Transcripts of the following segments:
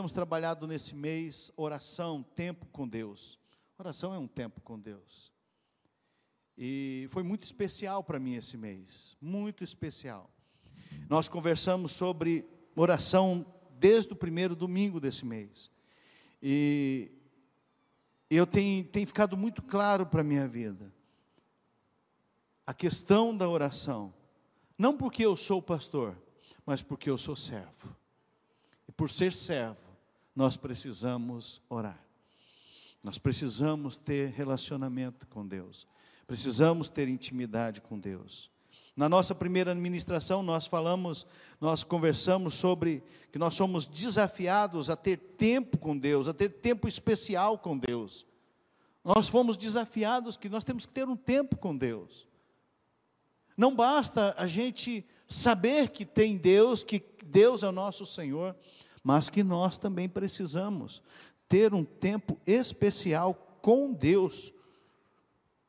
temos trabalhado nesse mês oração, tempo com Deus. Oração é um tempo com Deus. E foi muito especial para mim esse mês, muito especial. Nós conversamos sobre oração desde o primeiro domingo desse mês. E eu tenho, tenho ficado muito claro para a minha vida a questão da oração. Não porque eu sou pastor, mas porque eu sou servo. E por ser servo, nós precisamos orar. Nós precisamos ter relacionamento com Deus. Precisamos ter intimidade com Deus. Na nossa primeira administração, nós falamos, nós conversamos sobre que nós somos desafiados a ter tempo com Deus, a ter tempo especial com Deus. Nós fomos desafiados que nós temos que ter um tempo com Deus. Não basta a gente saber que tem Deus, que Deus é o nosso Senhor, mas que nós também precisamos ter um tempo especial com Deus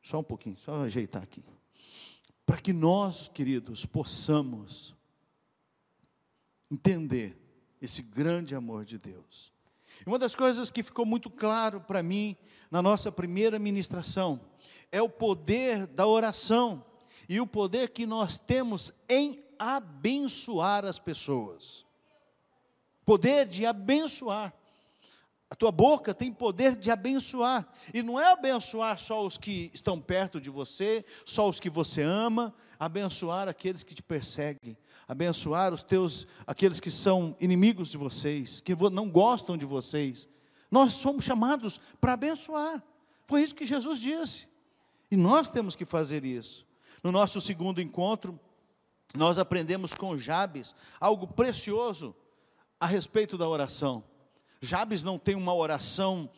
só um pouquinho, só ajeitar aqui. Para que nós, queridos, possamos entender esse grande amor de Deus. E uma das coisas que ficou muito claro para mim na nossa primeira ministração é o poder da oração e o poder que nós temos em abençoar as pessoas. Poder de abençoar. A tua boca tem poder de abençoar, e não é abençoar só os que estão perto de você, só os que você ama, abençoar aqueles que te perseguem, abençoar os teus, aqueles que são inimigos de vocês, que não gostam de vocês. Nós somos chamados para abençoar. Foi isso que Jesus disse. E nós temos que fazer isso. No nosso segundo encontro, nós aprendemos com Jabes algo precioso a respeito da oração. Jabes não tem uma oração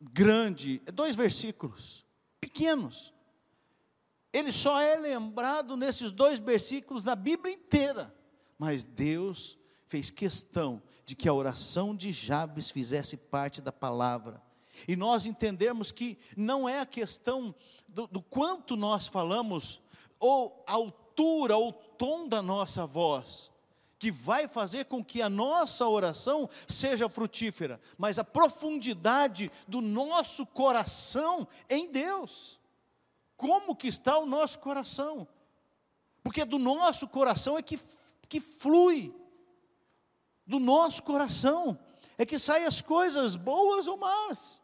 grande, é dois versículos, pequenos. Ele só é lembrado nesses dois versículos da Bíblia inteira. Mas Deus fez questão de que a oração de Jabes fizesse parte da palavra. E nós entendemos que não é a questão do, do quanto nós falamos, ou a altura, ou o tom da nossa voz, que vai fazer com que a nossa oração seja frutífera, mas a profundidade do nosso coração em Deus. Como que está o nosso coração? Porque do nosso coração é que, que flui, do nosso coração é que saem as coisas boas ou más.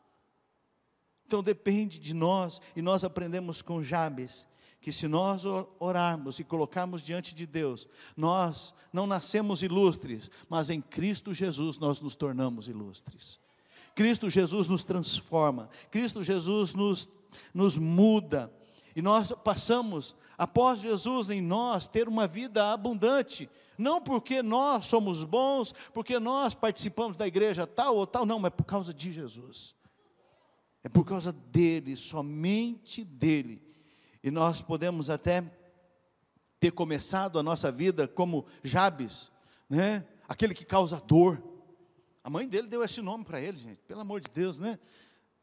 Então depende de nós, e nós aprendemos com Jabes, que se nós orarmos e colocarmos diante de Deus, nós não nascemos ilustres, mas em Cristo Jesus nós nos tornamos ilustres. Cristo Jesus nos transforma, Cristo Jesus nos, nos muda, e nós passamos, após Jesus em nós, ter uma vida abundante, não porque nós somos bons, porque nós participamos da igreja tal ou tal, não, mas por causa de Jesus. É por causa dele, somente dele e nós podemos até ter começado a nossa vida como Jabes, né? Aquele que causa dor. A mãe dele deu esse nome para ele, gente, pelo amor de Deus, né?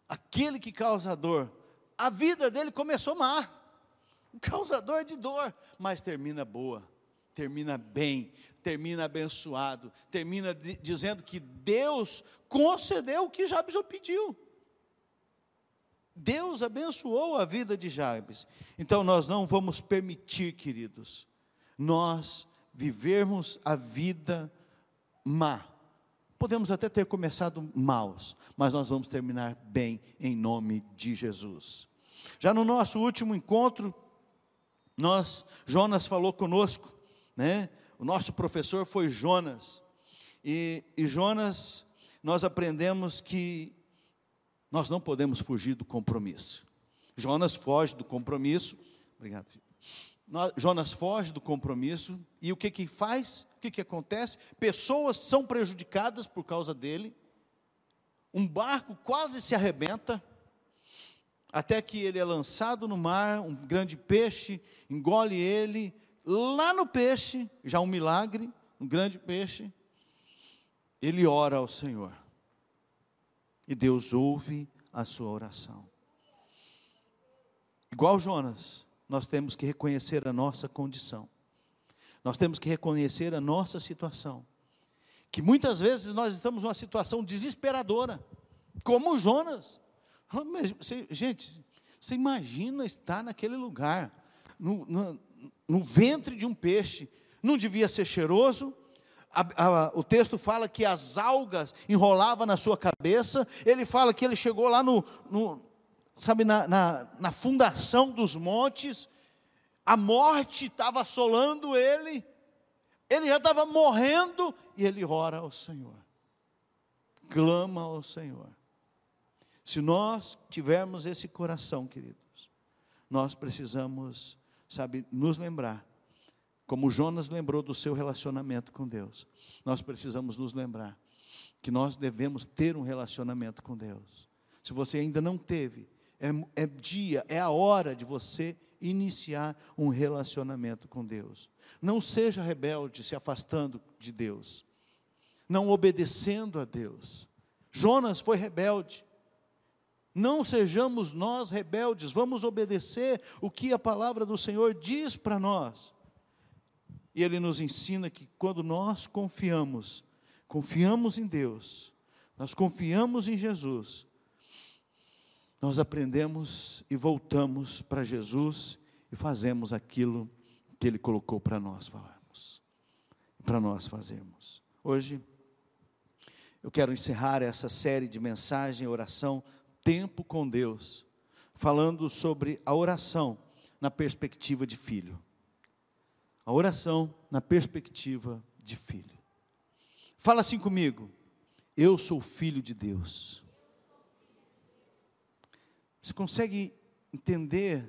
Aquele que causa dor. A vida dele começou má, um causador de dor, mas termina boa, termina bem, termina abençoado, termina dizendo que Deus concedeu o que Jabes pediu. Deus abençoou a vida de Jabes. Então nós não vamos permitir, queridos, nós vivermos a vida má. Podemos até ter começado maus, mas nós vamos terminar bem em nome de Jesus. Já no nosso último encontro, nós Jonas falou conosco, né? O nosso professor foi Jonas. E, e Jonas, nós aprendemos que nós não podemos fugir do compromisso. Jonas foge do compromisso. Obrigado. Jonas foge do compromisso e o que que faz? O que que acontece? Pessoas são prejudicadas por causa dele. Um barco quase se arrebenta, até que ele é lançado no mar, um grande peixe engole ele. Lá no peixe, já um milagre, um grande peixe, ele ora ao Senhor e Deus ouve a sua oração. Igual Jonas, nós temos que reconhecer a nossa condição, nós temos que reconhecer a nossa situação, que muitas vezes nós estamos numa situação desesperadora, como Jonas. Ah, gente, você imagina estar naquele lugar, no, no, no ventre de um peixe, não devia ser cheiroso, a, a, o texto fala que as algas enrolavam na sua cabeça, ele fala que ele chegou lá no, no sabe, na, na, na fundação dos montes, a morte estava assolando ele, ele já estava morrendo, e ele ora ao Senhor, clama ao Senhor. Se nós tivermos esse coração, queridos, nós precisamos, sabe, nos lembrar como Jonas lembrou do seu relacionamento com Deus, nós precisamos nos lembrar que nós devemos ter um relacionamento com Deus. Se você ainda não teve, é, é dia, é a hora de você iniciar um relacionamento com Deus. Não seja rebelde se afastando de Deus, não obedecendo a Deus. Jonas foi rebelde. Não sejamos nós rebeldes, vamos obedecer o que a palavra do Senhor diz para nós. E ele nos ensina que quando nós confiamos, confiamos em Deus, nós confiamos em Jesus, nós aprendemos e voltamos para Jesus e fazemos aquilo que Ele colocou para nós falarmos, para nós fazermos. Hoje, eu quero encerrar essa série de mensagem, oração, tempo com Deus, falando sobre a oração na perspectiva de filho. A oração na perspectiva de filho. Fala assim comigo. Eu sou filho de Deus. Você consegue entender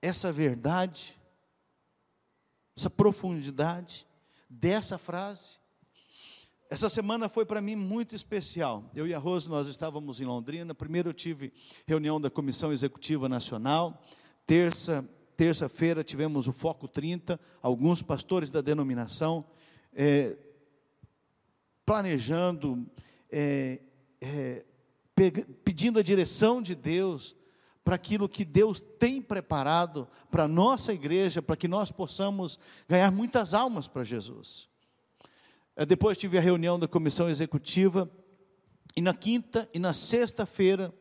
essa verdade, essa profundidade dessa frase? Essa semana foi para mim muito especial. Eu e a Rose, nós estávamos em Londrina. Primeiro eu tive reunião da Comissão Executiva Nacional. Terça, terça-feira tivemos o Foco 30, alguns pastores da denominação é, planejando, é, é, pedindo a direção de Deus para aquilo que Deus tem preparado para a nossa igreja, para que nós possamos ganhar muitas almas para Jesus. É, depois tive a reunião da comissão executiva, e na quinta e na sexta-feira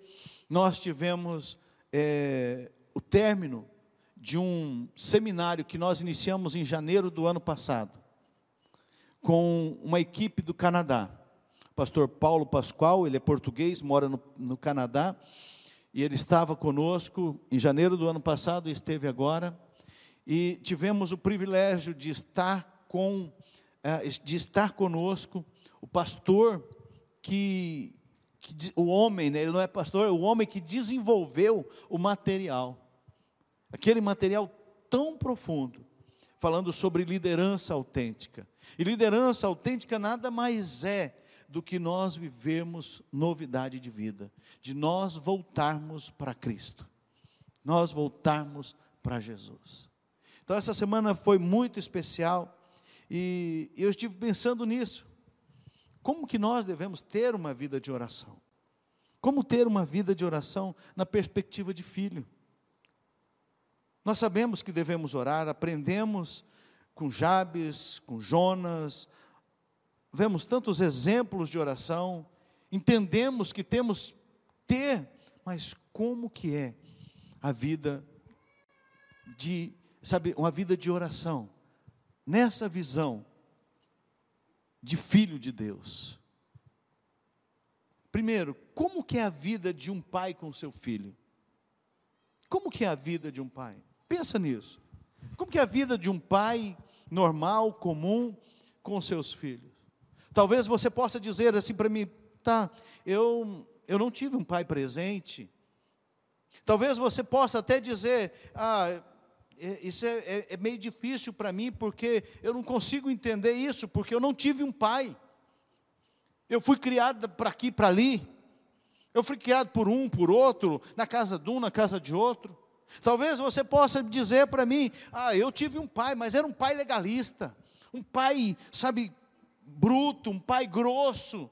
nós tivemos é, o término de um seminário que nós iniciamos em janeiro do ano passado, com uma equipe do Canadá. O pastor Paulo Pascoal, ele é português, mora no, no Canadá, e ele estava conosco em janeiro do ano passado, e esteve agora, e tivemos o privilégio de estar com, eh, de estar conosco, o pastor que, que o homem, né, ele não é pastor, é o homem que desenvolveu o material aquele material tão profundo, falando sobre liderança autêntica. E liderança autêntica nada mais é do que nós vivemos novidade de vida, de nós voltarmos para Cristo, nós voltarmos para Jesus. Então, essa semana foi muito especial e eu estive pensando nisso. Como que nós devemos ter uma vida de oração? Como ter uma vida de oração na perspectiva de filho? Nós sabemos que devemos orar, aprendemos com Jabes, com Jonas, vemos tantos exemplos de oração, entendemos que temos ter, mas como que é a vida de, sabe, uma vida de oração? Nessa visão de filho de Deus. Primeiro, como que é a vida de um pai com seu filho? Como que é a vida de um pai? Pensa nisso. Como que é a vida de um pai normal, comum, com seus filhos? Talvez você possa dizer assim para mim, tá, eu, eu não tive um pai presente. Talvez você possa até dizer, ah, é, isso é, é, é meio difícil para mim, porque eu não consigo entender isso, porque eu não tive um pai. Eu fui criado para aqui, para ali. Eu fui criado por um, por outro, na casa de um, na casa de outro. Talvez você possa dizer para mim: ah, eu tive um pai, mas era um pai legalista, um pai, sabe, bruto, um pai grosso.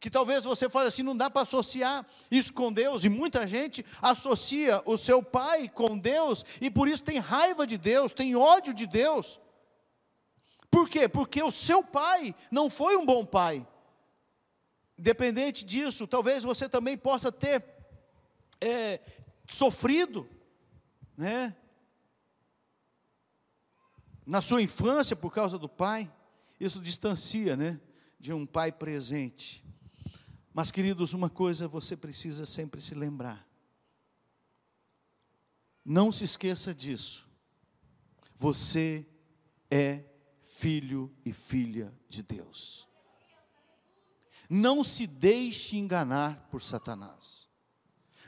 Que talvez você fale assim, não dá para associar isso com Deus, e muita gente associa o seu pai com Deus, e por isso tem raiva de Deus, tem ódio de Deus. Por quê? Porque o seu pai não foi um bom pai. Independente disso, talvez você também possa ter é, sofrido, né? Na sua infância por causa do pai, isso distancia, né? De um pai presente. Mas, queridos, uma coisa você precisa sempre se lembrar. Não se esqueça disso. Você é filho e filha de Deus. Não se deixe enganar por Satanás.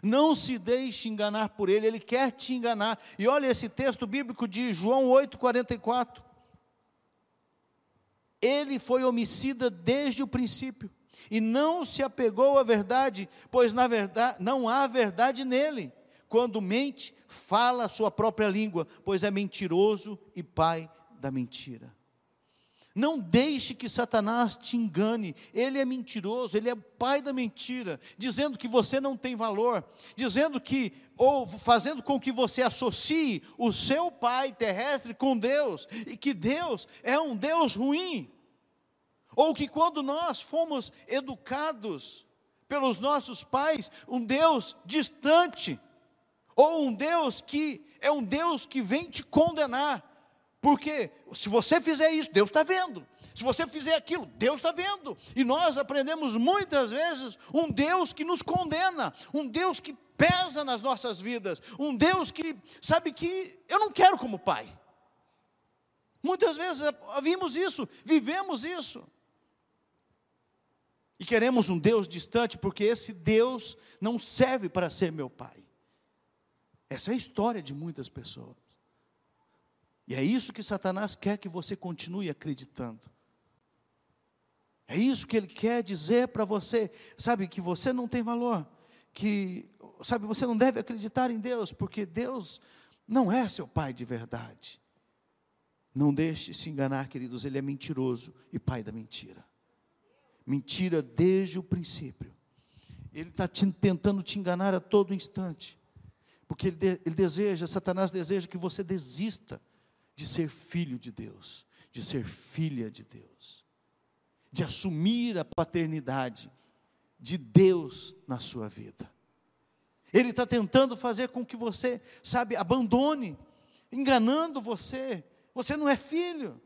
Não se deixe enganar por ele, ele quer te enganar. E olha esse texto bíblico de João 8,44. Ele foi homicida desde o princípio e não se apegou à verdade, pois na verdade não há verdade nele. Quando mente, fala a sua própria língua, pois é mentiroso e pai da mentira. Não deixe que Satanás te engane. Ele é mentiroso, ele é pai da mentira, dizendo que você não tem valor, dizendo que ou fazendo com que você associe o seu pai terrestre com Deus e que Deus é um Deus ruim. Ou que quando nós fomos educados pelos nossos pais, um Deus distante, ou um Deus que é um Deus que vem te condenar, porque se você fizer isso, Deus está vendo. Se você fizer aquilo, Deus está vendo. E nós aprendemos muitas vezes um Deus que nos condena, um Deus que pesa nas nossas vidas, um Deus que sabe que eu não quero como pai. Muitas vezes vimos isso, vivemos isso. E queremos um Deus distante, porque esse Deus não serve para ser meu pai. Essa é a história de muitas pessoas. E é isso que Satanás quer que você continue acreditando. É isso que ele quer dizer para você, sabe, que você não tem valor, que, sabe, você não deve acreditar em Deus, porque Deus não é seu pai de verdade. Não deixe se enganar, queridos, ele é mentiroso e pai da mentira mentira desde o princípio. Ele está tentando te enganar a todo instante, porque ele, de, ele deseja, Satanás deseja que você desista de ser filho de Deus, de ser filha de Deus, de assumir a paternidade de Deus na sua vida. Ele está tentando fazer com que você, sabe, abandone, enganando você. Você não é filho,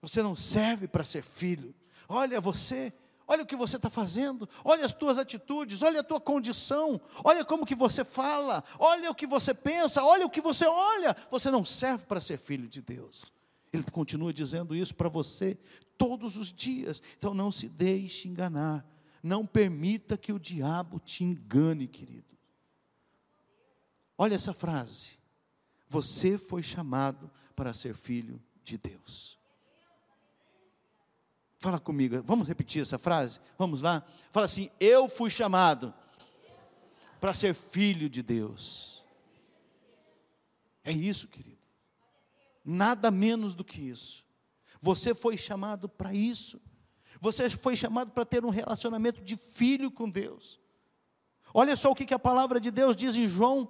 você não serve para ser filho. Olha, você olha o que você está fazendo, olha as tuas atitudes, olha a tua condição, olha como que você fala, olha o que você pensa, olha o que você olha, você não serve para ser filho de Deus. Ele continua dizendo isso para você todos os dias. Então não se deixe enganar. Não permita que o diabo te engane, querido. Olha essa frase. Você foi chamado para ser filho de Deus. Fala comigo, vamos repetir essa frase? Vamos lá? Fala assim: Eu fui chamado para ser filho de Deus. É isso, querido. Nada menos do que isso. Você foi chamado para isso. Você foi chamado para ter um relacionamento de filho com Deus. Olha só o que, a palavra de Deus diz em João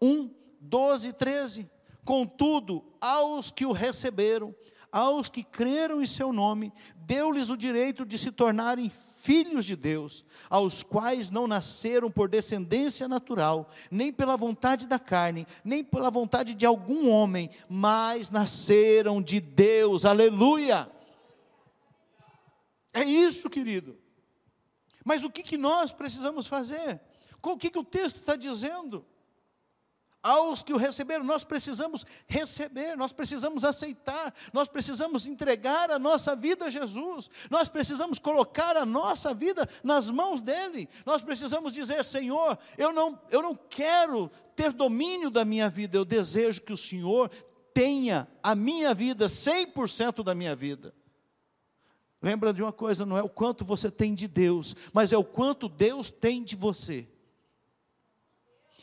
1, 12 e 13. Contudo, aos que o receberam, aos que creram em seu nome, deu-lhes o direito de se tornarem filhos de Deus, aos quais não nasceram por descendência natural, nem pela vontade da carne, nem pela vontade de algum homem, mas nasceram de Deus. Aleluia! É isso, querido. Mas o que, que nós precisamos fazer? O que, que o texto está dizendo? Aos que o receberam. Nós precisamos receber, nós precisamos aceitar, nós precisamos entregar a nossa vida a Jesus, nós precisamos colocar a nossa vida nas mãos dEle. Nós precisamos dizer: Senhor, eu não, eu não quero ter domínio da minha vida, eu desejo que o Senhor tenha a minha vida, 100% da minha vida. Lembra de uma coisa, não é o quanto você tem de Deus, mas é o quanto Deus tem de você.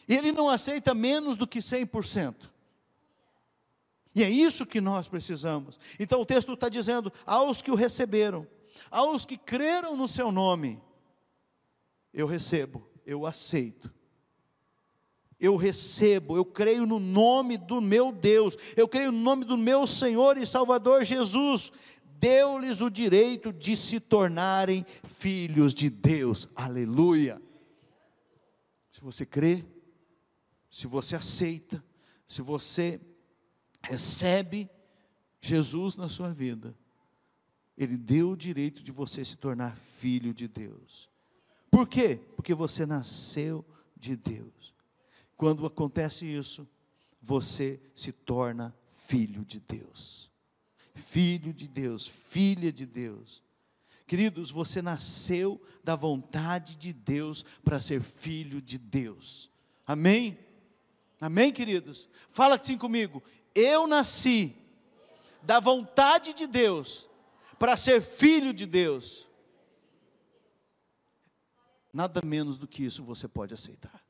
Ele não aceita menos do que 100%. E é isso que nós precisamos. Então o texto está dizendo: aos que o receberam, aos que creram no seu nome, eu recebo, eu aceito. Eu recebo, eu creio no nome do meu Deus, eu creio no nome do meu Senhor e Salvador Jesus. deu-lhes o direito de se tornarem filhos de Deus. Aleluia. Se você crê, se você aceita, se você recebe Jesus na sua vida, Ele deu o direito de você se tornar filho de Deus. Por quê? Porque você nasceu de Deus. Quando acontece isso, você se torna filho de Deus. Filho de Deus, filha de Deus. Queridos, você nasceu da vontade de Deus para ser filho de Deus. Amém? Amém, queridos? Fala assim comigo. Eu nasci da vontade de Deus para ser filho de Deus. Nada menos do que isso você pode aceitar.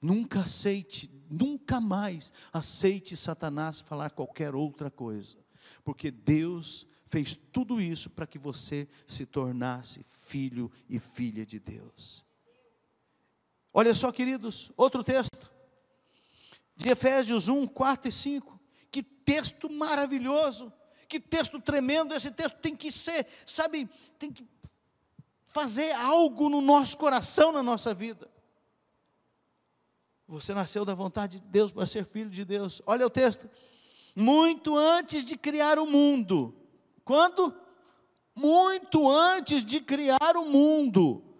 Nunca aceite, nunca mais aceite Satanás falar qualquer outra coisa, porque Deus fez tudo isso para que você se tornasse filho e filha de Deus. Olha só, queridos, outro texto, de Efésios 1, 4 e 5. Que texto maravilhoso, que texto tremendo. Esse texto tem que ser, sabe, tem que fazer algo no nosso coração, na nossa vida. Você nasceu da vontade de Deus para ser filho de Deus. Olha o texto. Muito antes de criar o mundo. Quando? Muito antes de criar o mundo.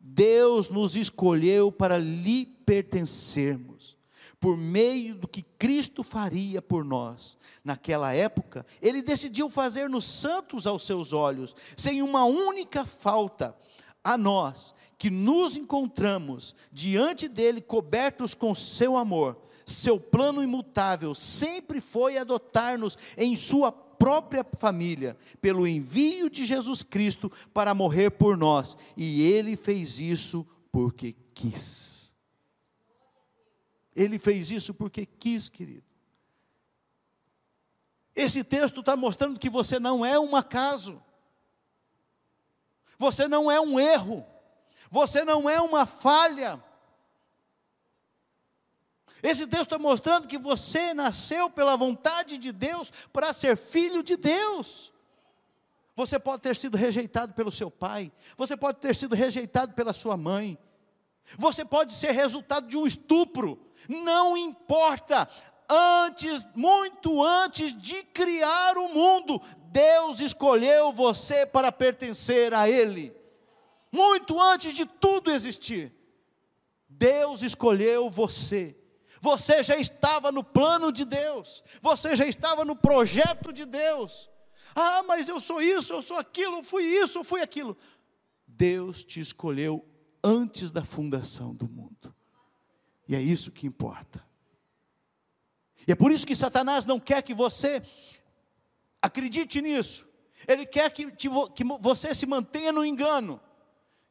Deus nos escolheu para lhe pertencermos por meio do que Cristo faria por nós. Naquela época, ele decidiu fazer-nos santos aos seus olhos, sem uma única falta a nós que nos encontramos diante dele cobertos com seu amor, seu plano imutável sempre foi adotar-nos em sua própria família, pelo envio de Jesus Cristo para morrer por nós, e ele fez isso porque quis. Ele fez isso porque quis, querido. Esse texto está mostrando que você não é um acaso. Você não é um erro, você não é uma falha. Esse texto está mostrando que você nasceu pela vontade de Deus para ser filho de Deus. Você pode ter sido rejeitado pelo seu pai, você pode ter sido rejeitado pela sua mãe, você pode ser resultado de um estupro, não importa. Antes, muito antes de criar o mundo, Deus escolheu você para pertencer a Ele. Muito antes de tudo existir, Deus escolheu você. Você já estava no plano de Deus, você já estava no projeto de Deus. Ah, mas eu sou isso, eu sou aquilo, eu fui isso, eu fui aquilo. Deus te escolheu antes da fundação do mundo. E é isso que importa. E é por isso que Satanás não quer que você Acredite nisso. Ele quer que, que você se mantenha no engano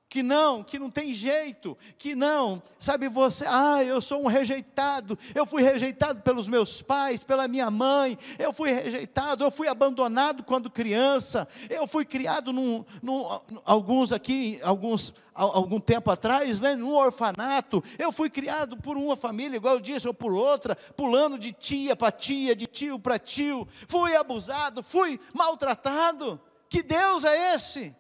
que não, que não tem jeito, que não, sabe você, ah, eu sou um rejeitado, eu fui rejeitado pelos meus pais, pela minha mãe, eu fui rejeitado, eu fui abandonado quando criança, eu fui criado num, num alguns aqui, alguns, algum tempo atrás, né, num orfanato, eu fui criado por uma família, igual eu disse, ou por outra, pulando de tia para tia, de tio para tio, fui abusado, fui maltratado, que Deus é esse?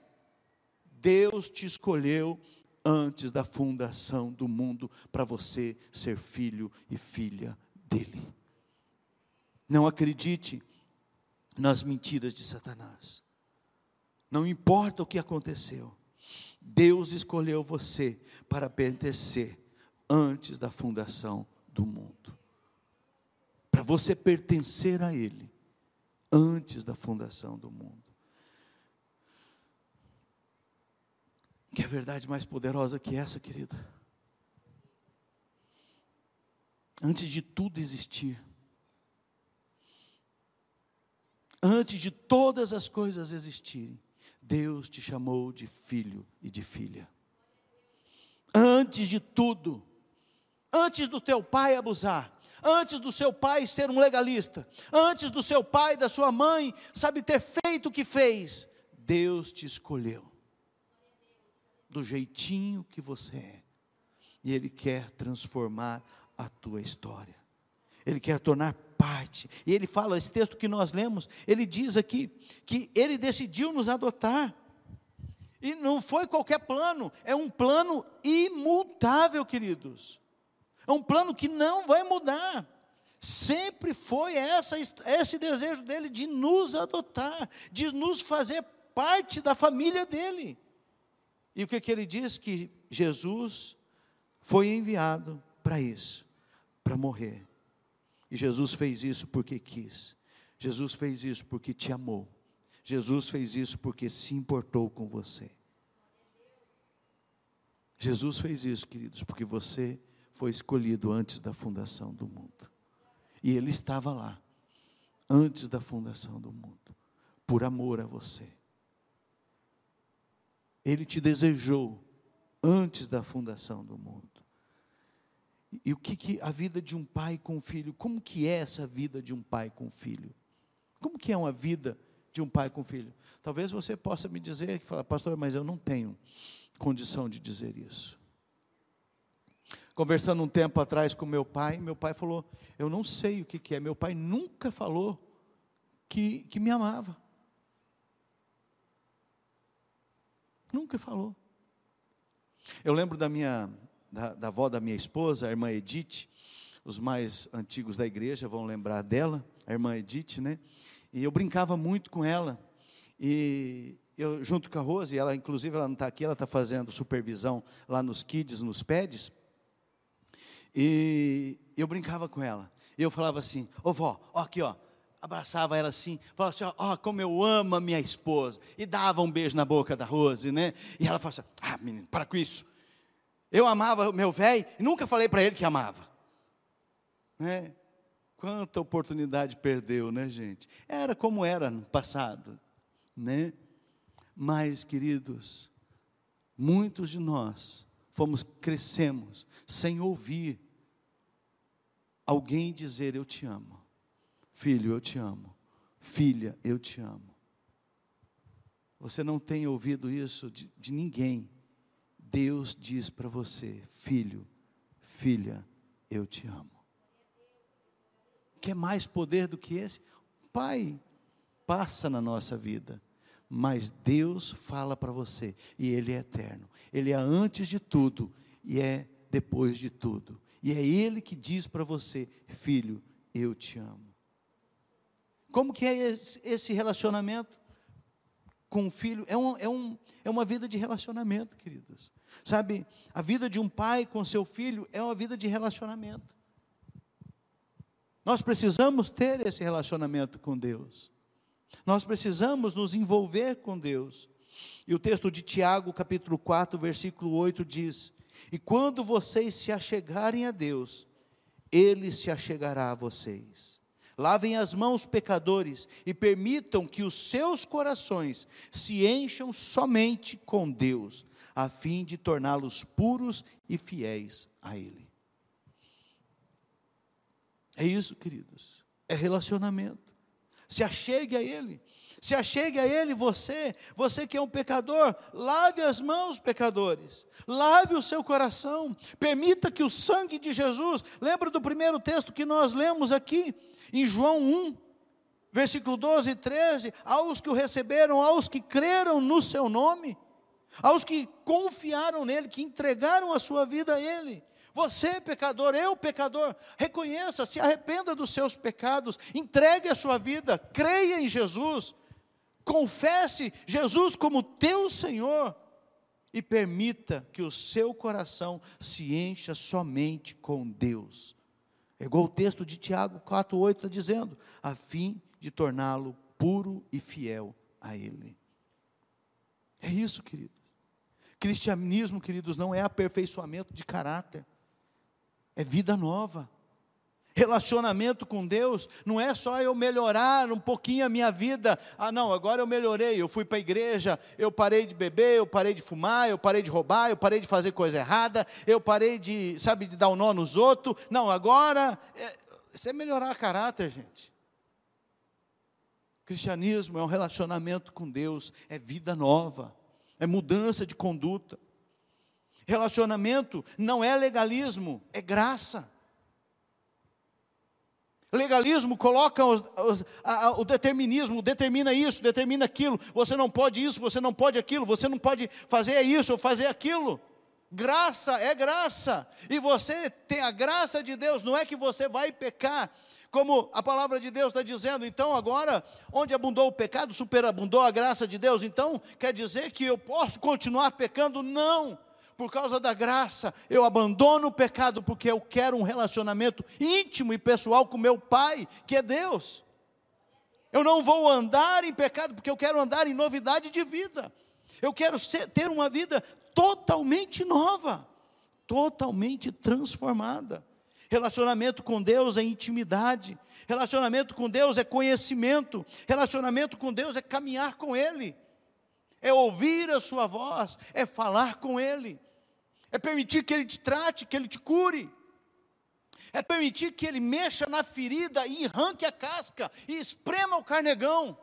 Deus te escolheu antes da fundação do mundo para você ser filho e filha dele. Não acredite nas mentiras de Satanás. Não importa o que aconteceu. Deus escolheu você para pertencer antes da fundação do mundo. Para você pertencer a Ele antes da fundação do mundo. Que é verdade mais poderosa que essa, querida? Antes de tudo existir, antes de todas as coisas existirem, Deus te chamou de filho e de filha. Antes de tudo, antes do teu pai abusar, antes do seu pai ser um legalista, antes do seu pai, da sua mãe, sabe, ter feito o que fez, Deus te escolheu do jeitinho que você é. E Ele quer transformar a tua história. Ele quer tornar parte. E ele fala, esse texto que nós lemos, ele diz aqui que ele decidiu nos adotar. E não foi qualquer plano, é um plano imutável, queridos. É um plano que não vai mudar. Sempre foi essa, esse desejo dele de nos adotar, de nos fazer parte da família dele. E o que, que ele diz? Que Jesus foi enviado para isso, para morrer. E Jesus fez isso porque quis. Jesus fez isso porque te amou. Jesus fez isso porque se importou com você. Jesus fez isso, queridos, porque você foi escolhido antes da fundação do mundo. E ele estava lá, antes da fundação do mundo, por amor a você. Ele te desejou antes da fundação do mundo. E o que, que a vida de um pai com um filho, como que é essa vida de um pai com um filho? Como que é uma vida de um pai com um filho? Talvez você possa me dizer, falar, pastor, mas eu não tenho condição de dizer isso. Conversando um tempo atrás com meu pai, meu pai falou: Eu não sei o que, que é. Meu pai nunca falou que, que me amava. Nunca falou. Eu lembro da minha da, da avó da minha esposa, a irmã Edith, os mais antigos da igreja vão lembrar dela, a irmã Edith, né? E eu brincava muito com ela. E eu, junto com a Rose, ela, inclusive, ela não está aqui, ela está fazendo supervisão lá nos kids, nos pads. E eu brincava com ela. E eu falava assim, ô vó, ó aqui, ó. Abraçava ela assim, falava assim, ó, como eu amo a minha esposa. E dava um beijo na boca da Rose, né? E ela falava assim, ah, menino, para com isso. Eu amava meu velho e nunca falei para ele que amava. Né? Quanta oportunidade perdeu, né, gente? Era como era no passado, né? Mas, queridos, muitos de nós fomos crescemos sem ouvir alguém dizer eu te amo. Filho, eu te amo. Filha, eu te amo. Você não tem ouvido isso de, de ninguém Deus diz para você, filho, filha, eu te amo. Quer mais poder do que esse? Pai, passa na nossa vida, mas Deus fala para você, e Ele é eterno, Ele é antes de tudo e é depois de tudo, e é Ele que diz para você, filho, eu te amo. Como que é esse relacionamento com o filho? É, um, é, um, é uma vida de relacionamento, queridos. Sabe, a vida de um pai com seu filho é uma vida de relacionamento. Nós precisamos ter esse relacionamento com Deus. Nós precisamos nos envolver com Deus. E o texto de Tiago, capítulo 4, versículo 8 diz: E quando vocês se achegarem a Deus, Ele se achegará a vocês. Lavem as mãos, pecadores, e permitam que os seus corações se encham somente com Deus, a fim de torná-los puros e fiéis a Ele. É isso, queridos. É relacionamento. Se achegue a Ele. Se achegue a Ele, você, você que é um pecador, lave as mãos, pecadores, lave o seu coração, permita que o sangue de Jesus, lembra do primeiro texto que nós lemos aqui, em João 1, versículo 12 e 13: aos que o receberam, aos que creram no seu nome, aos que confiaram nele, que entregaram a sua vida a ele. Você, pecador, eu, pecador, reconheça, se arrependa dos seus pecados, entregue a sua vida, creia em Jesus, confesse Jesus como teu Senhor e permita que o seu coração se encha somente com Deus. É igual o texto de Tiago 4,8 está dizendo, a fim de torná-lo puro e fiel a Ele. É isso, querido. Cristianismo, queridos, não é aperfeiçoamento de caráter, é vida nova. Relacionamento com Deus não é só eu melhorar um pouquinho a minha vida. Ah, não, agora eu melhorei. Eu fui para a igreja, eu parei de beber, eu parei de fumar, eu parei de roubar, eu parei de fazer coisa errada, eu parei de, sabe, de dar um nó nos outros. Não, agora, é, isso é melhorar caráter, gente. Cristianismo é um relacionamento com Deus, é vida nova é mudança de conduta. Relacionamento não é legalismo, é graça. Legalismo coloca os, os, a, a, o determinismo, determina isso, determina aquilo. Você não pode isso, você não pode aquilo, você não pode fazer isso ou fazer aquilo. Graça é graça, e você tem a graça de Deus, não é que você vai pecar, como a palavra de Deus está dizendo, então agora, onde abundou o pecado, superabundou a graça de Deus, então quer dizer que eu posso continuar pecando? Não, por causa da graça, eu abandono o pecado, porque eu quero um relacionamento íntimo e pessoal com meu Pai, que é Deus. Eu não vou andar em pecado, porque eu quero andar em novidade de vida. Eu quero ser, ter uma vida totalmente nova, totalmente transformada. Relacionamento com Deus é intimidade, relacionamento com Deus é conhecimento, relacionamento com Deus é caminhar com Ele, é ouvir a Sua voz, é falar com Ele, é permitir que Ele te trate, que Ele te cure, é permitir que Ele mexa na ferida e arranque a casca e esprema o carnegão.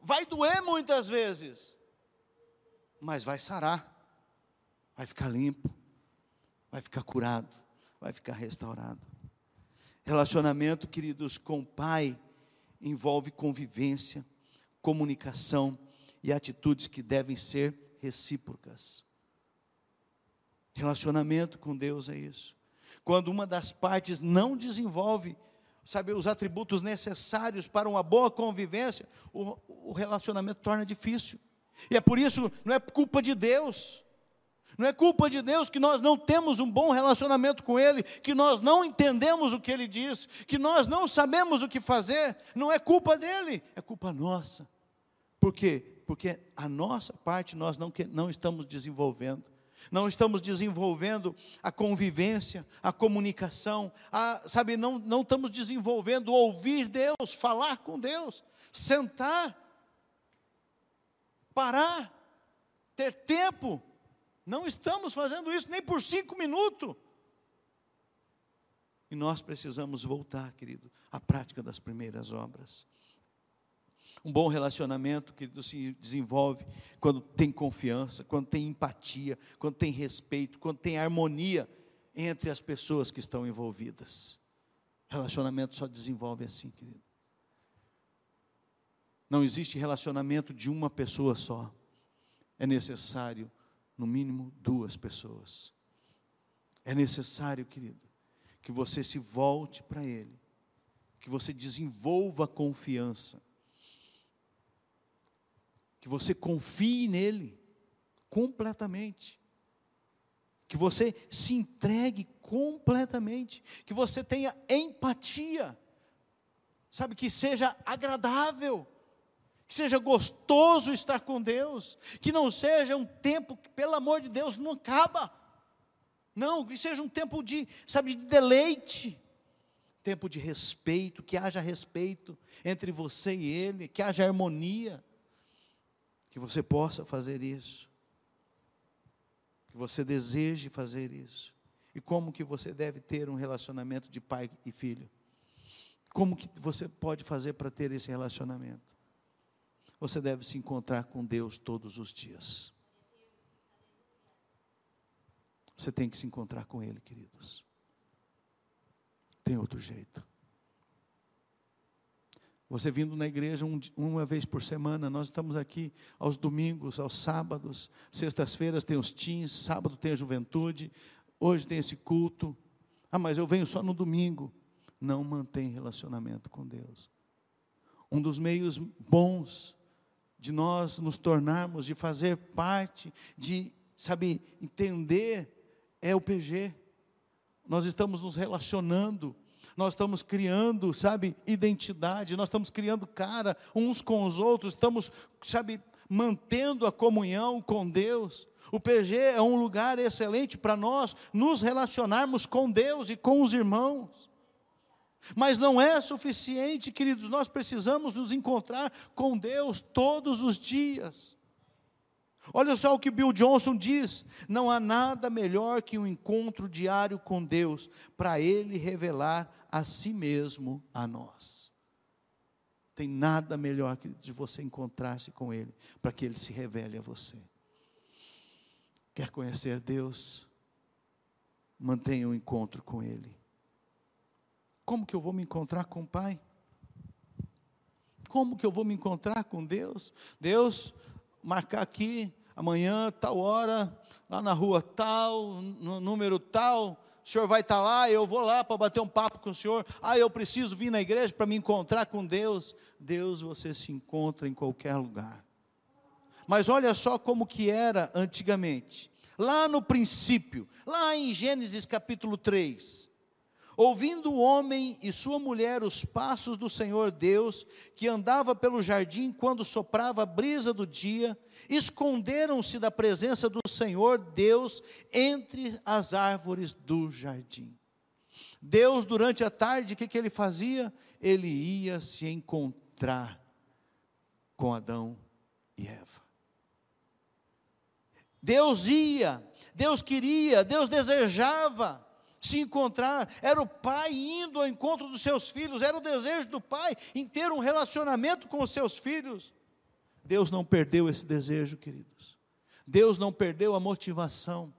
Vai doer muitas vezes, mas vai sarar, vai ficar limpo, vai ficar curado, vai ficar restaurado. Relacionamento, queridos, com o Pai envolve convivência, comunicação e atitudes que devem ser recíprocas. Relacionamento com Deus é isso. Quando uma das partes não desenvolve, sabe, os atributos necessários para uma boa convivência, o, o relacionamento torna difícil. E é por isso, não é culpa de Deus. Não é culpa de Deus que nós não temos um bom relacionamento com Ele, que nós não entendemos o que Ele diz, que nós não sabemos o que fazer. Não é culpa dele, é culpa nossa. Por quê? Porque a nossa parte nós não, não estamos desenvolvendo. Não estamos desenvolvendo a convivência, a comunicação, a, sabe, não, não estamos desenvolvendo ouvir Deus, falar com Deus, sentar parar, ter tempo. Não estamos fazendo isso nem por cinco minutos. E nós precisamos voltar, querido, à prática das primeiras obras. Um bom relacionamento, querido, se desenvolve quando tem confiança, quando tem empatia, quando tem respeito, quando tem harmonia entre as pessoas que estão envolvidas. Relacionamento só desenvolve assim, querido. Não existe relacionamento de uma pessoa só. É necessário, no mínimo, duas pessoas. É necessário, querido, que você se volte para Ele, que você desenvolva confiança, que você confie nele completamente, que você se entregue completamente, que você tenha empatia, sabe, que seja agradável. Que seja gostoso estar com Deus, que não seja um tempo que, pelo amor de Deus, não acaba. Não, que seja um tempo de, sabe, de deleite, tempo de respeito, que haja respeito entre você e ele, que haja harmonia, que você possa fazer isso, que você deseje fazer isso. E como que você deve ter um relacionamento de pai e filho? Como que você pode fazer para ter esse relacionamento? Você deve se encontrar com Deus todos os dias. Você tem que se encontrar com Ele, queridos. Tem outro jeito. Você vindo na igreja um, uma vez por semana, nós estamos aqui aos domingos, aos sábados, sextas-feiras tem os teens, sábado tem a juventude, hoje tem esse culto. Ah, mas eu venho só no domingo. Não mantém relacionamento com Deus. Um dos meios bons de nós nos tornarmos, de fazer parte, de, sabe, entender, é o PG. Nós estamos nos relacionando, nós estamos criando, sabe, identidade, nós estamos criando cara uns com os outros, estamos, sabe, mantendo a comunhão com Deus. O PG é um lugar excelente para nós nos relacionarmos com Deus e com os irmãos. Mas não é suficiente, queridos, nós precisamos nos encontrar com Deus todos os dias. Olha só o que Bill Johnson diz: não há nada melhor que um encontro diário com Deus, para Ele revelar a si mesmo a nós. Tem nada melhor que de você encontrar-se com Ele, para que Ele se revele a você. Quer conhecer Deus? Mantenha um encontro com Ele como que eu vou me encontrar com o Pai? Como que eu vou me encontrar com Deus? Deus, marcar aqui, amanhã, tal hora, lá na rua tal, no número tal, o senhor vai estar lá, eu vou lá para bater um papo com o senhor. Ah, eu preciso vir na igreja para me encontrar com Deus. Deus, você se encontra em qualquer lugar. Mas olha só como que era antigamente. Lá no princípio, lá em Gênesis capítulo 3, Ouvindo o homem e sua mulher os passos do Senhor Deus, que andava pelo jardim quando soprava a brisa do dia, esconderam-se da presença do Senhor Deus entre as árvores do jardim. Deus, durante a tarde, o que, que ele fazia? Ele ia se encontrar com Adão e Eva. Deus ia, Deus queria, Deus desejava se encontrar, era o pai indo ao encontro dos seus filhos, era o desejo do pai em ter um relacionamento com os seus filhos. Deus não perdeu esse desejo, queridos. Deus não perdeu a motivação.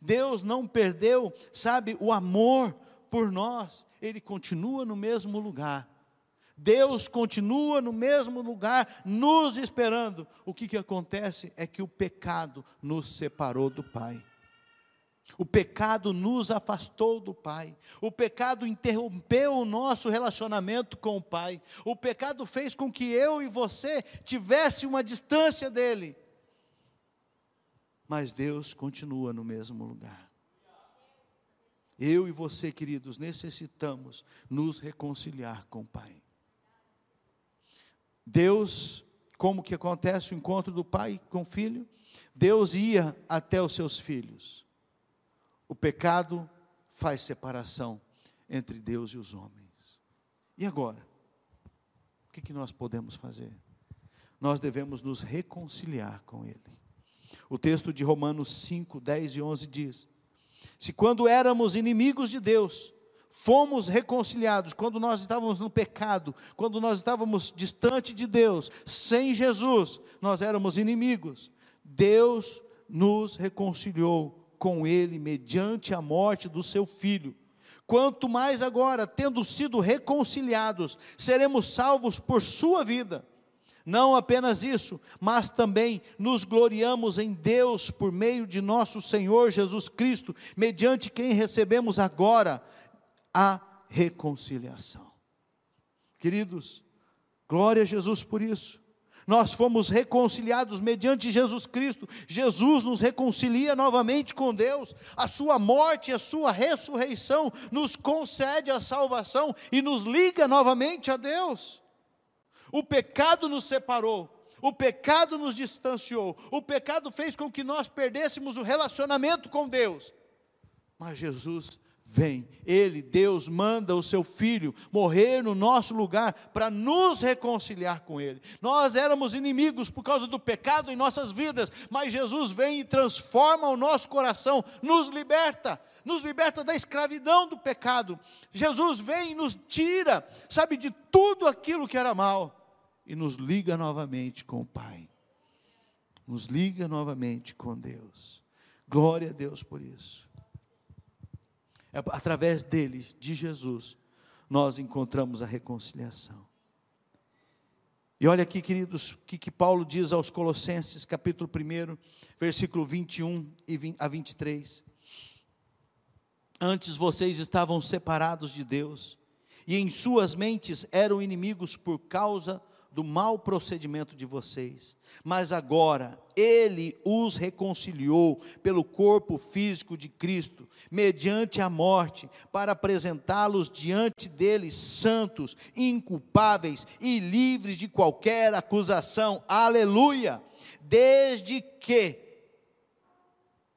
Deus não perdeu, sabe, o amor por nós. Ele continua no mesmo lugar. Deus continua no mesmo lugar, nos esperando. O que, que acontece é que o pecado nos separou do Pai. O pecado nos afastou do Pai. O pecado interrompeu o nosso relacionamento com o Pai. O pecado fez com que eu e você tivesse uma distância dele. Mas Deus continua no mesmo lugar. Eu e você, queridos, necessitamos nos reconciliar com o Pai. Deus, como que acontece o encontro do pai com o filho? Deus ia até os seus filhos o pecado faz separação entre Deus e os homens. E agora? O que, que nós podemos fazer? Nós devemos nos reconciliar com Ele. O texto de Romanos 5, 10 e 11 diz: Se quando éramos inimigos de Deus, fomos reconciliados, quando nós estávamos no pecado, quando nós estávamos distante de Deus, sem Jesus, nós éramos inimigos, Deus nos reconciliou com ele mediante a morte do seu filho. Quanto mais agora, tendo sido reconciliados, seremos salvos por sua vida. Não apenas isso, mas também nos gloriamos em Deus por meio de nosso Senhor Jesus Cristo, mediante quem recebemos agora a reconciliação. Queridos, glória a Jesus por isso nós fomos reconciliados mediante Jesus Cristo. Jesus nos reconcilia novamente com Deus. A sua morte e a sua ressurreição nos concede a salvação e nos liga novamente a Deus. O pecado nos separou, o pecado nos distanciou, o pecado fez com que nós perdêssemos o relacionamento com Deus. Mas Jesus vem. Ele, Deus, manda o seu filho morrer no nosso lugar para nos reconciliar com Ele. Nós éramos inimigos por causa do pecado em nossas vidas, mas Jesus vem e transforma o nosso coração, nos liberta. Nos liberta da escravidão do pecado. Jesus vem e nos tira, sabe, de tudo aquilo que era mal e nos liga novamente com o Pai. Nos liga novamente com Deus. Glória a Deus por isso. É através dele, de Jesus, nós encontramos a reconciliação. E olha aqui, queridos, o que, que Paulo diz aos Colossenses, capítulo 1, versículo 21 a 23. Antes vocês estavam separados de Deus, e em suas mentes eram inimigos por causa do mau procedimento de vocês, mas agora ele os reconciliou pelo corpo físico de Cristo, mediante a morte, para apresentá-los diante deles santos, inculpáveis e livres de qualquer acusação. Aleluia! Desde que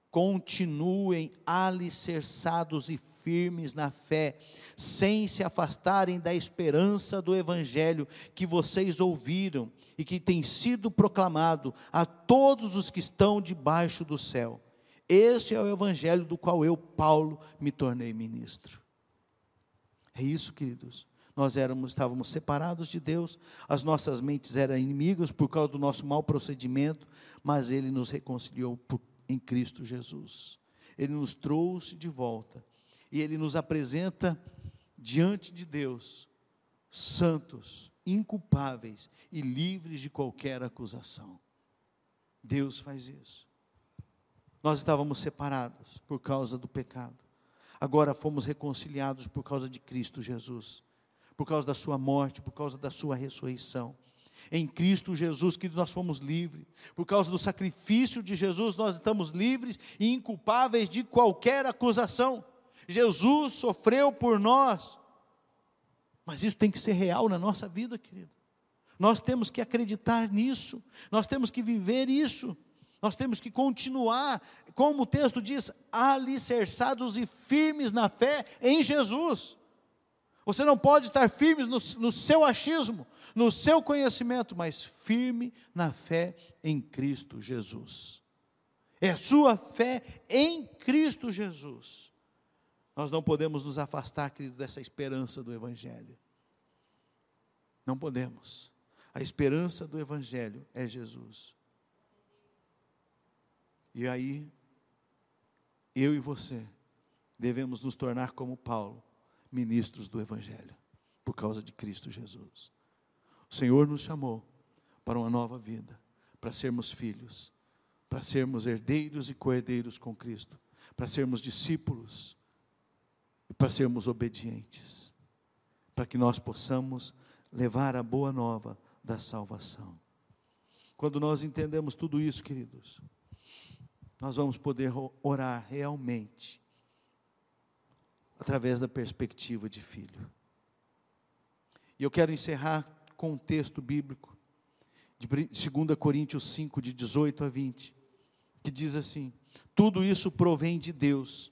continuem alicerçados e firmes na fé, sem se afastarem da esperança do Evangelho que vocês ouviram e que tem sido proclamado a todos os que estão debaixo do céu. Esse é o Evangelho do qual eu, Paulo, me tornei ministro. É isso, queridos. Nós éramos, estávamos separados de Deus, as nossas mentes eram inimigas por causa do nosso mau procedimento, mas Ele nos reconciliou por, em Cristo Jesus. Ele nos trouxe de volta e Ele nos apresenta diante de Deus, santos, inculpáveis e livres de qualquer acusação. Deus faz isso. Nós estávamos separados por causa do pecado. Agora fomos reconciliados por causa de Cristo Jesus, por causa da Sua morte, por causa da Sua ressurreição. Em Cristo Jesus, que nós fomos livres. Por causa do sacrifício de Jesus, nós estamos livres e inculpáveis de qualquer acusação. Jesus sofreu por nós. Mas isso tem que ser real na nossa vida, querido. Nós temos que acreditar nisso, nós temos que viver isso, nós temos que continuar, como o texto diz, alicerçados e firmes na fé em Jesus. Você não pode estar firme no, no seu achismo, no seu conhecimento, mas firme na fé em Cristo Jesus. É a sua fé em Cristo Jesus. Nós não podemos nos afastar, querido, dessa esperança do Evangelho. Não podemos. A esperança do Evangelho é Jesus. E aí, eu e você devemos nos tornar como Paulo, ministros do Evangelho, por causa de Cristo Jesus. O Senhor nos chamou para uma nova vida, para sermos filhos, para sermos herdeiros e coerdeiros com Cristo, para sermos discípulos para sermos obedientes, para que nós possamos levar a boa nova da salvação. Quando nós entendemos tudo isso, queridos, nós vamos poder orar realmente através da perspectiva de filho. E eu quero encerrar com um texto bíblico de 2 Coríntios 5, de 18 a 20, que diz assim: Tudo isso provém de Deus,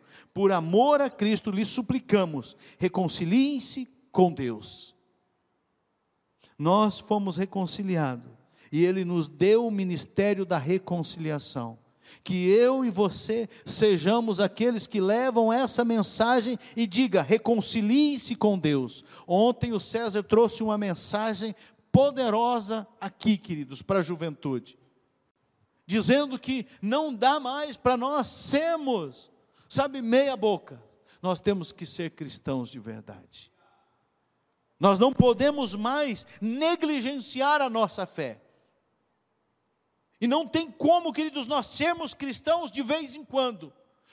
Por amor a Cristo, lhe suplicamos: reconciliem-se com Deus. Nós fomos reconciliados e Ele nos deu o ministério da reconciliação. Que eu e você sejamos aqueles que levam essa mensagem e diga: reconcilie-se com Deus. Ontem o César trouxe uma mensagem poderosa aqui, queridos, para a juventude, dizendo que não dá mais para nós sermos, sabe, meia boca, nós temos que ser cristãos de verdade. Nós não podemos mais negligenciar a nossa fé. E não tem como, queridos, nós sermos cristãos de vez em quando.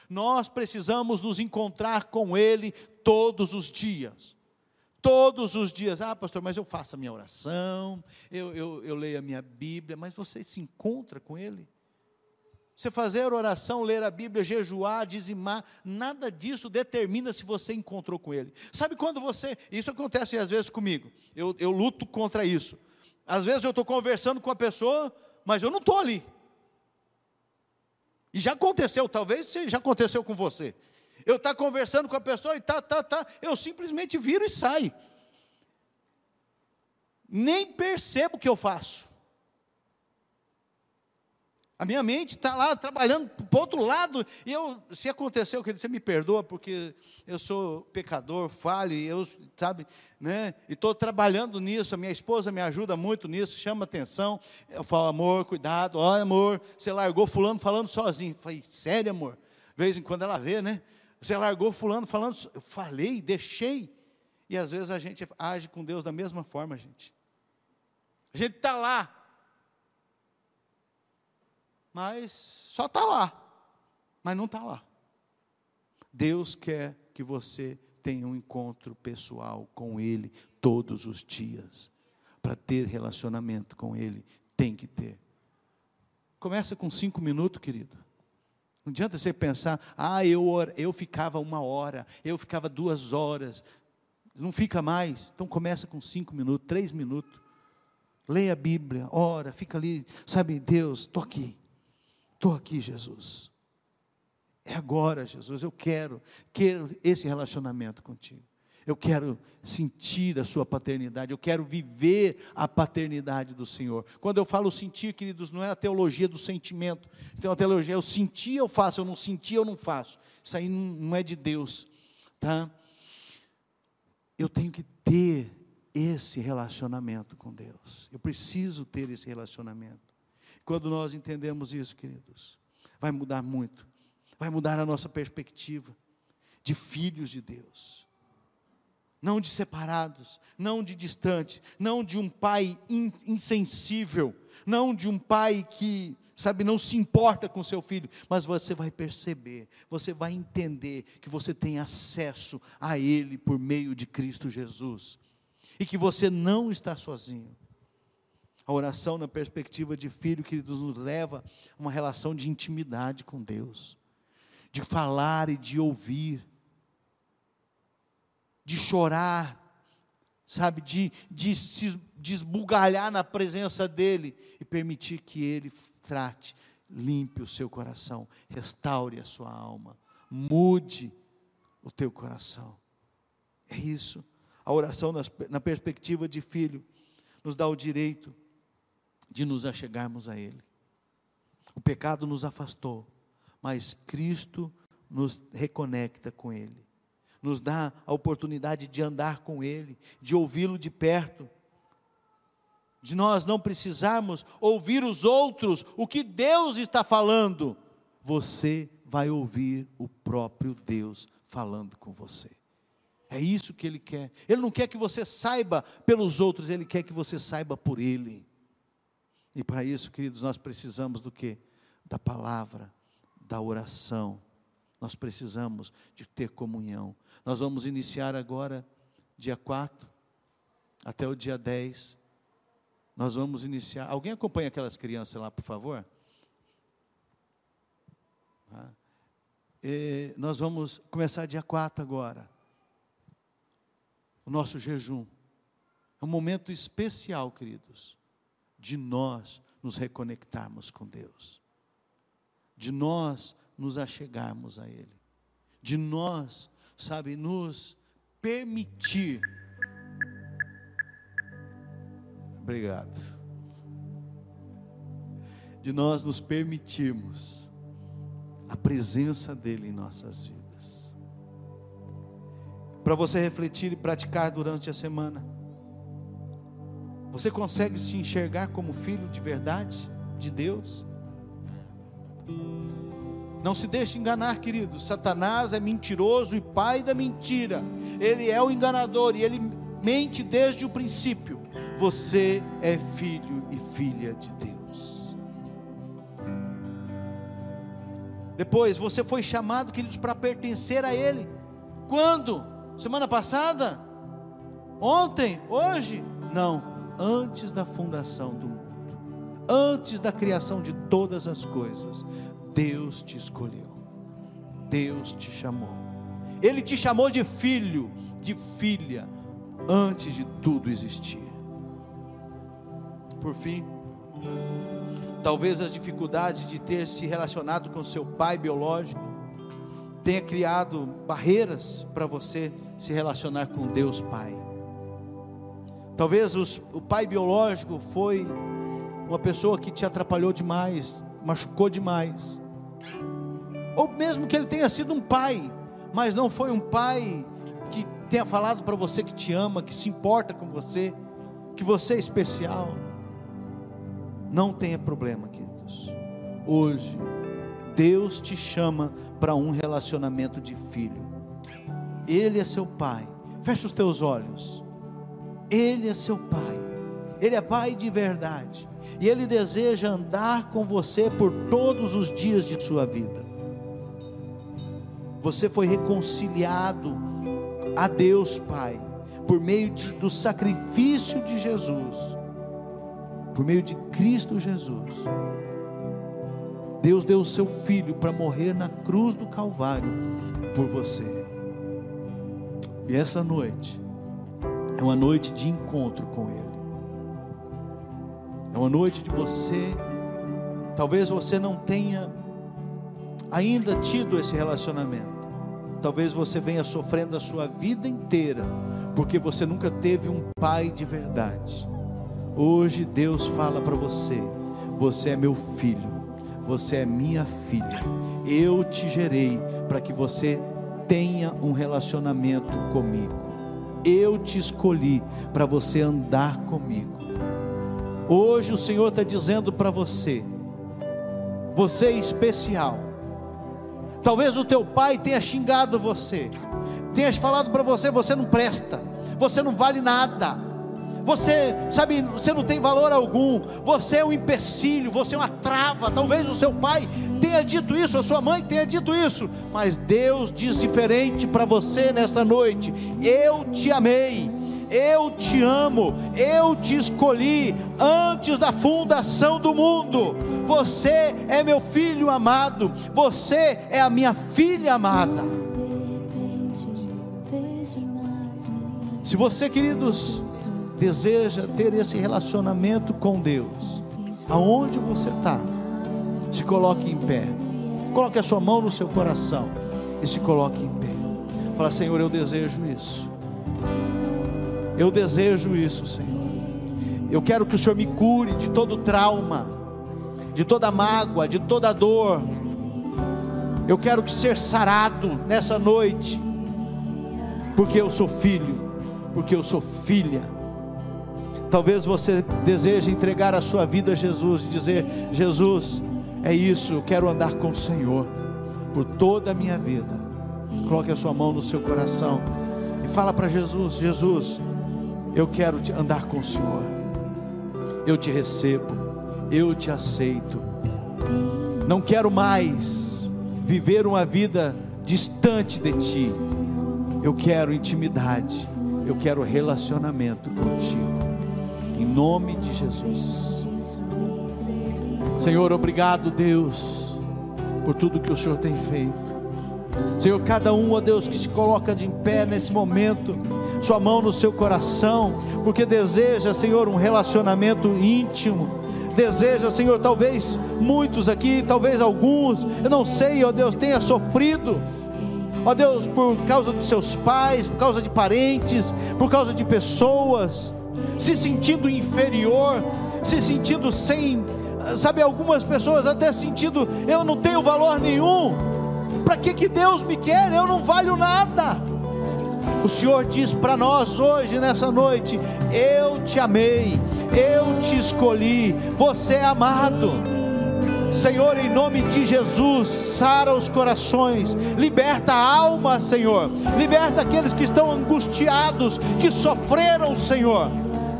Nós precisamos nos encontrar com Ele todos os dias. Todos os dias, ah, pastor, mas eu faço a minha oração, eu, eu, eu leio a minha Bíblia, mas você se encontra com Ele? Você fazer oração, ler a Bíblia, jejuar, dizimar, nada disso determina se você encontrou com Ele. Sabe quando você, isso acontece às vezes comigo, eu, eu luto contra isso. Às vezes eu estou conversando com a pessoa, mas eu não estou ali. E já aconteceu, talvez já aconteceu com você eu estar tá conversando com a pessoa e tá, tá, tá, eu simplesmente viro e saio. Nem percebo o que eu faço. A minha mente está lá trabalhando para o outro lado, e eu, se aconteceu, que você me perdoa, porque eu sou pecador, falho, eu, sabe, né, e estou trabalhando nisso, a minha esposa me ajuda muito nisso, chama atenção, eu falo, amor, cuidado, olha amor, você largou fulano falando sozinho, eu falei, sério amor, de vez em quando ela vê, né, você largou fulano falando, eu falei, deixei. E às vezes a gente age com Deus da mesma forma, gente. A gente está lá, mas só está lá, mas não está lá. Deus quer que você tenha um encontro pessoal com Ele todos os dias. Para ter relacionamento com Ele, tem que ter. Começa com cinco minutos, querido. Não adianta você pensar, ah, eu, eu ficava uma hora, eu ficava duas horas. Não fica mais. Então começa com cinco minutos, três minutos. Leia a Bíblia, ora, fica ali, sabe, Deus, estou aqui. Estou aqui, Jesus. É agora, Jesus, eu quero, quero esse relacionamento contigo. Eu quero sentir a sua paternidade, eu quero viver a paternidade do Senhor. Quando eu falo sentir, queridos, não é a teologia do sentimento. Então a teologia é eu senti, eu faço, eu não senti, eu não faço. Isso aí não é de Deus, tá? Eu tenho que ter esse relacionamento com Deus. Eu preciso ter esse relacionamento. Quando nós entendemos isso, queridos, vai mudar muito. Vai mudar a nossa perspectiva de filhos de Deus não de separados, não de distante, não de um pai insensível, não de um pai que, sabe, não se importa com seu filho, mas você vai perceber, você vai entender que você tem acesso a ele por meio de Cristo Jesus e que você não está sozinho. A oração na perspectiva de filho que nos leva a uma relação de intimidade com Deus, de falar e de ouvir de chorar, sabe, de, de se desbugalhar na presença dEle e permitir que Ele trate, limpe o seu coração, restaure a sua alma, mude o teu coração. É isso. A oração na perspectiva de filho nos dá o direito de nos achegarmos a Ele. O pecado nos afastou, mas Cristo nos reconecta com Ele nos dá a oportunidade de andar com Ele, de ouvi-lo de perto, de nós não precisarmos ouvir os outros, o que Deus está falando, você vai ouvir o próprio Deus falando com você. É isso que Ele quer. Ele não quer que você saiba pelos outros, Ele quer que você saiba por Ele. E para isso, queridos, nós precisamos do que? Da palavra, da oração. Nós precisamos de ter comunhão. Nós vamos iniciar agora, dia 4, até o dia 10. Nós vamos iniciar. Alguém acompanha aquelas crianças lá, por favor? Ah. E nós vamos começar dia 4 agora. O nosso jejum. É um momento especial, queridos, de nós nos reconectarmos com Deus, de nós nos achegarmos a Ele, de nós sabe, nos permitir. Obrigado. De nós nos permitirmos a presença dEle em nossas vidas. Para você refletir e praticar durante a semana. Você consegue se enxergar como filho de verdade de Deus? Não se deixe enganar, querido. Satanás é mentiroso e pai da mentira. Ele é o enganador e ele mente desde o princípio. Você é filho e filha de Deus. Depois, você foi chamado, queridos, para pertencer a Ele. Quando? Semana passada? Ontem? Hoje? Não. Antes da fundação do mundo. Antes da criação de todas as coisas. Deus te escolheu, Deus te chamou, Ele te chamou de filho, de filha, antes de tudo existir. Por fim, talvez as dificuldades de ter se relacionado com seu pai biológico tenha criado barreiras para você se relacionar com Deus Pai. Talvez os, o pai biológico foi uma pessoa que te atrapalhou demais, machucou demais ou mesmo que ele tenha sido um pai, mas não foi um pai que tenha falado para você que te ama, que se importa com você, que você é especial. Não tenha problema, queridos. Hoje, Deus te chama para um relacionamento de filho. Ele é seu pai. Feche os teus olhos. Ele é seu pai. Ele é pai de verdade. E ele deseja andar com você por todos os dias de sua vida. Você foi reconciliado a Deus Pai por meio de, do sacrifício de Jesus, por meio de Cristo Jesus. Deus deu o seu filho para morrer na cruz do Calvário por você. E essa noite é uma noite de encontro com Ele. É uma noite de você. Talvez você não tenha ainda tido esse relacionamento. talvez você venha sofrendo a sua vida inteira, porque você nunca teve um pai de verdade. Hoje Deus fala para você: você é meu filho, você é minha filha. Eu te gerei para que você tenha um relacionamento comigo. Eu te escolhi para você andar comigo. Hoje o Senhor está dizendo para você: você é especial. Talvez o teu pai tenha xingado você, tenha falado para você: você não presta, você não vale nada você, sabe, você não tem valor algum, você é um empecilho, você é uma trava. Talvez o seu pai tenha dito isso, a sua mãe tenha dito isso, mas Deus diz diferente para você nesta noite: eu te amei. Eu te amo, eu te escolhi antes da fundação do mundo. Você é meu filho amado, você é a minha filha amada. Se você, queridos, deseja ter esse relacionamento com Deus, aonde você está, se coloque em pé, coloque a sua mão no seu coração e se coloque em pé. Fala, Senhor, eu desejo isso. Eu desejo isso, Senhor. Eu quero que o Senhor me cure de todo trauma, de toda mágoa, de toda dor. Eu quero que ser sarado nessa noite, porque eu sou filho, porque eu sou filha Talvez você deseje entregar a sua vida a Jesus e dizer: Jesus, é isso, eu quero andar com o Senhor por toda a minha vida. Coloque a sua mão no seu coração e fala para Jesus: Jesus, eu quero andar com o Senhor. Eu te recebo, eu te aceito. Não quero mais viver uma vida distante de ti. Eu quero intimidade, eu quero relacionamento contigo em nome de Jesus. Senhor, obrigado, Deus, por tudo que o Senhor tem feito. Senhor, cada um, ó Deus, que se coloca de pé nesse momento, sua mão no seu coração, porque deseja, Senhor, um relacionamento íntimo. Deseja, Senhor, talvez muitos aqui, talvez alguns, eu não sei, ó Deus, tenha sofrido ó Deus, por causa dos seus pais, por causa de parentes, por causa de pessoas, se sentindo inferior, se sentindo sem, sabe, algumas pessoas até sentindo, eu não tenho valor nenhum, para que, que Deus me quer? Eu não valho nada. O Senhor diz para nós hoje, nessa noite: Eu te amei, eu te escolhi, você é amado. Senhor, em nome de Jesus, sara os corações, liberta a alma, Senhor, liberta aqueles que estão angustiados, que sofreram, Senhor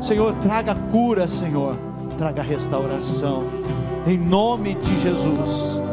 Senhor, traga cura, Senhor, traga restauração, em nome de Jesus.